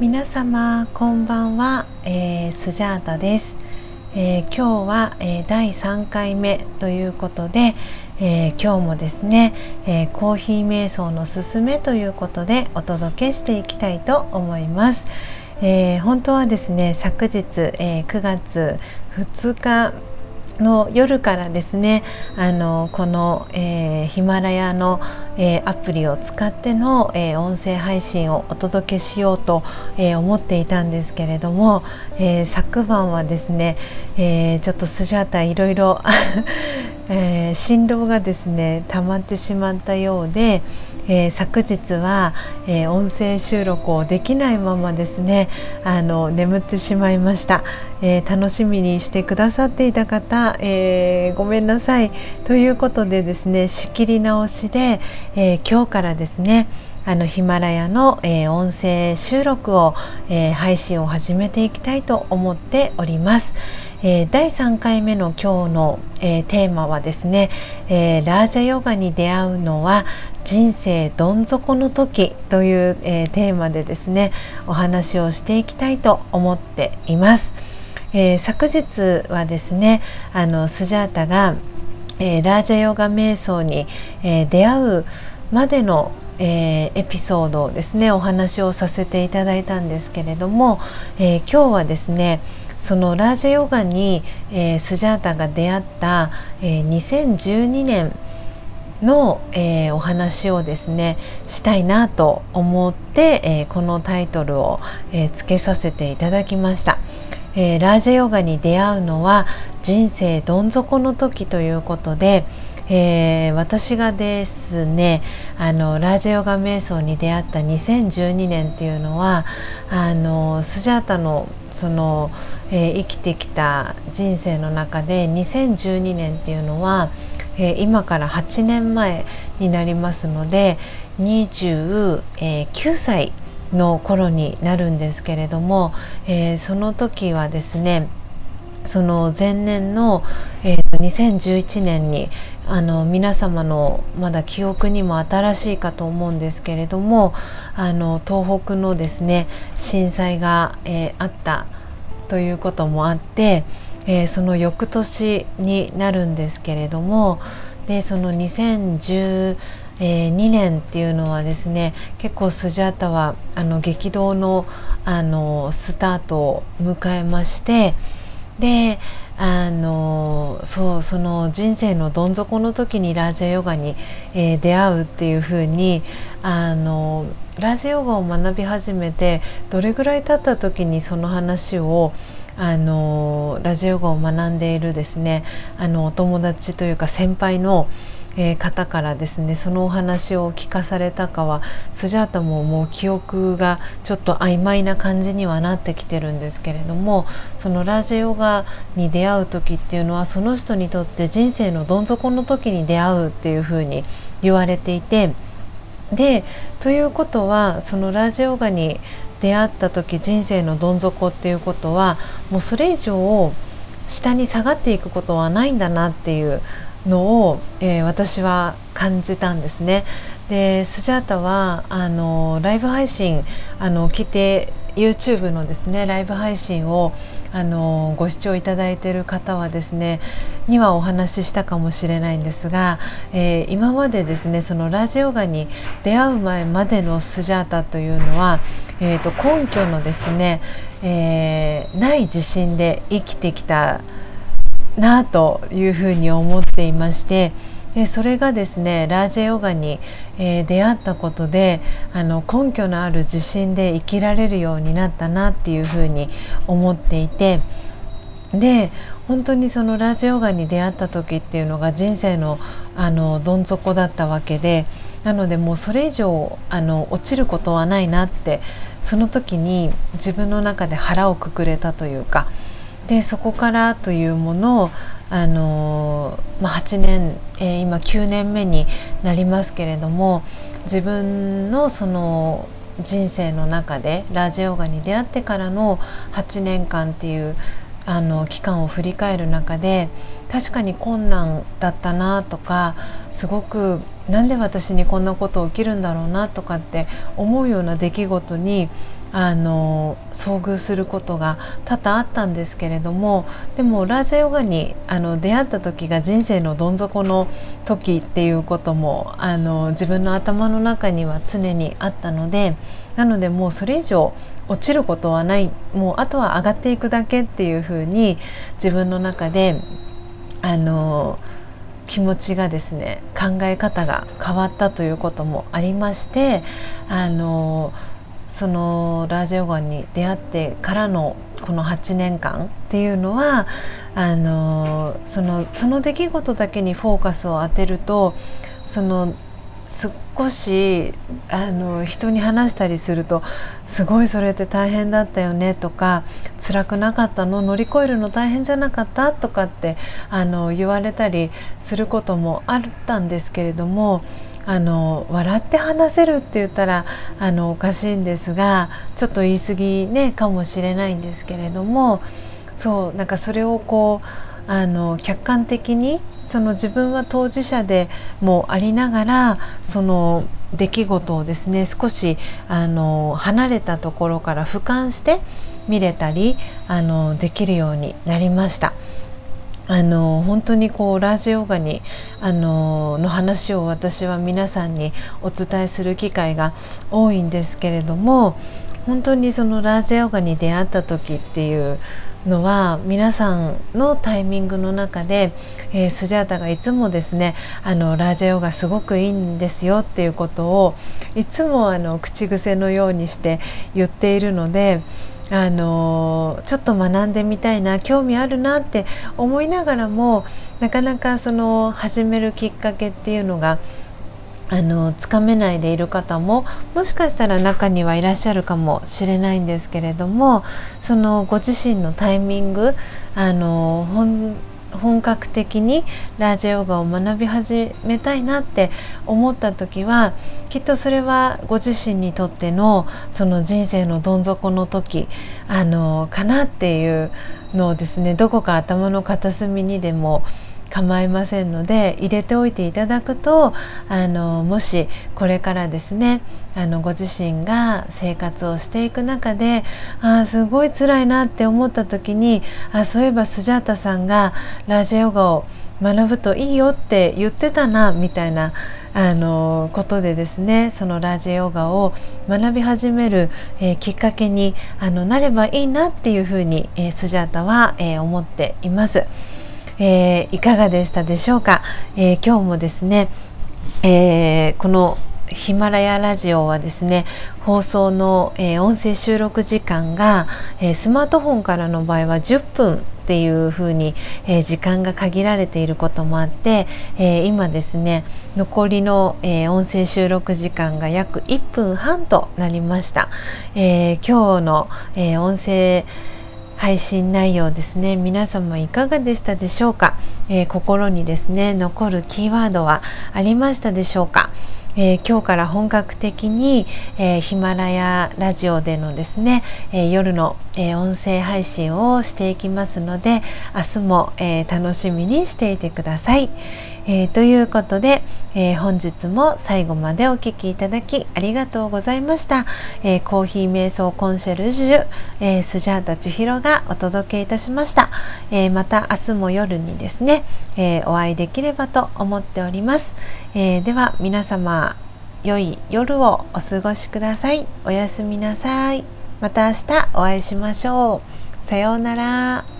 皆様こんばんは、えー、スジャータです、えー、今日は、えー、第3回目ということで、え今日もですね、えコーヒー瞑想のすすめということでお届けしていきたいと思います、え本当はですね昨日、え9月2日の夜からですねあのこの、え、ヒマラヤの、えー、アプリを使っての、えー、音声配信をお届けしようと、え思っていたんですけれども、え昨晩はですね、えちょっとスジャータいろいろえ振動がですね溜まってしまったようで、えー、昨日は、えー、音声収録をできないままですねあの眠ってしまいました、えー、楽しみにしてくださっていた方、えーごめんなさいということでですね仕切り直しで、え今日からですねあのヒマラヤの、え音声収録を、え配信を始めていきたいと思っております。え、第3回目の今日の、え、テーマはですね、え、ラージャヨガに出会うのは人生どん底の時という、えテーマでですねお話をしていきたいと思っています、え昨日はですねあのスジャータが、えラージャヨガ瞑想に、え出会うまでのえ、エピソードをですねお話をさせていただいたんですけれども、え、今日はですねそのラージャヨガに、え、スジャータが出会った、えー、2012年の、えー、お話をですねしたいなと思って、えー、このタイトルを、えー、つけさせていただきました、えラージャヨガに出会うのは人生どん底の時ということで、え私がですねあのラージャヨガ瞑想に出会った2012年っていうのはあのスジャータのその、えー、生きてきた人生の中で2012年っていうのは、え、今から8年前になりますので29歳の頃になるんですけれども、えー、その時はですねその前年の、えー、2011年にあの皆様のまだ記憶にも新しいかと思うんですけれどもあの東北のですね震災が、えー、あったということもあって、えー、その翌年になるんですけれどもでその2012年っていうのはですね結構スジャータはあの激動のあのスタートを迎えましてであのそうその人生のどん底の時にラージャヨガに、えー、出会うっていう風にあのラージャヨガを学び始めてどれぐらい経った時にその話をあのラジオ語を学んでいるですねあのお友達というか先輩のえー、方からですねそのお話を聞かされたかはスジャータももう記憶がちょっと曖昧な感じにはなってきてるんですけれどもそのラジオガに出会う時っていうのはその人にとって人生のどん底の時に出会うっていうふうに言われていてでということはそのラジオガに出会った時人生のどん底っていうことはもうそれ以上下に下がっていくことはないんだなっていうのを、えー、私は感じたんですね。でスジャータはあのライブ配信あの来て YouTube のですねライブ配信をあのご視聴いただいている方はですねにはお話ししたかもしれないんですが、えー、今までですねそのラジオガに出会う前までのスジャータというのは、えーと、根拠のですね、えー、ない自信で生きてきたなというふうに思っていましてでそれがですねラージェヨガに、えー、出会ったことであの根拠のある自信で生きられるようになったなっていうふうに思っていてで本当にそのラージヨガに出会った時っていうのが人生のあのどん底だったわけでなのでもうそれ以上あの落ちることはないなってその時に自分の中で腹をくくれたというか。でそこからというものをあのまあ、8年、えー、今9年目になりますけれども自分のその人生の中でラジオガに出会ってからの8年間っていうあの期間を振り返る中で確かに困難だったなとかすごくなんで私にこんなこと起きるんだろうなとかって思うような出来事にあの遭遇することが多々あったんですけれどもでもラージャヨガにあの出会った時が人生のどん底の時っていうこともあの自分の頭の中には常にあったのでなのでもうそれ以上落ちることはないもうあとは上がっていくだけっていうふうに自分の中であの気持ちがですね考え方が変わったということもありましてあのそのラージヨガに出会ってからのこの8年間っていうのはあのそのその出来事だけにフォーカスを当てるとその少しあの人に話したりするとすごいそれって大変だったよねとか辛くなかったの？乗り越えるの大変じゃなかった？とかってあの言われたりすることもあったんですけれどもあの笑って話せるって言ったらあのおかしいんですがちょっと言い過ぎ、ね、かもしれないんですけれどもそうなんかそれをこうあの客観的にその自分は当事者でもありながらその出来事をですね少しあの離れたところから俯瞰して見れたりあのできるようになりました。あの本当にこうラージヨガにあのの話を私は皆さんにお伝えする機会が多いんですけれども本当にそのラージヨガに出会った時っていうのは皆さんのタイミングの中で、えー、スジャータがいつもですねあのラージャヨガすごくいいんですよっていうことをいつもあの口癖のようにして言っているのであのちょっと学んでみたいな興味あるなって思いながらもなかなかその始めるきっかけっていうのがあのつかめないでいる方ももしかしたら中にはいらっしゃるかもしれないんですけれどもそのご自身のタイミングあの本格的にラージヨガを学び始めたいなって思った時はきっとそれはご自身にとってのその人生のどん底の時あのかなっていうのをですねどこか頭の片隅にでも構いませんので入れておいていただくとあのもしこれからですねあのご自身が生活をしていく中であすごい辛いなって思った時にあそういえばスジャータさんがラジヨガを学ぶといいよって言ってたなみたいなあのことでですねそのラージヨガを学び始める、えー、きっかけにあのなればいいなっていうふうに、えー、スジャータは、えー、思っています。え、いかがでしたでしょうか、え、今日もですね、え、このヒマラヤラジオはですね放送の、え、音声収録時間が、え、スマートフォンからの場合は10分っていう風に、えー、時間が限られていることもあって、え今ですね残りの、え音声収録時間が約1分半となりました、え今日の、え音声配信内容ですね皆様いかがでしたでしょうか、えー、心にですね残るキーワードはありましたでしょうか、えー、今日から本格的に、えー、ヒマラヤラジオでのですね、え夜の、え音声配信をしていきますので明日も、え楽しみにしていてください。え、ということで、え、本日も最後までお聴きいただきありがとうございました、え、コーヒー瞑想コンシェルジュ、えスジャータ千尋がお届けいたしました、えまた明日も夜にですね、えお会いできればと思っております、えーでは皆様良い夜をお過ごしください。おやすみなさい。また明日お会いしましょう。さようなら。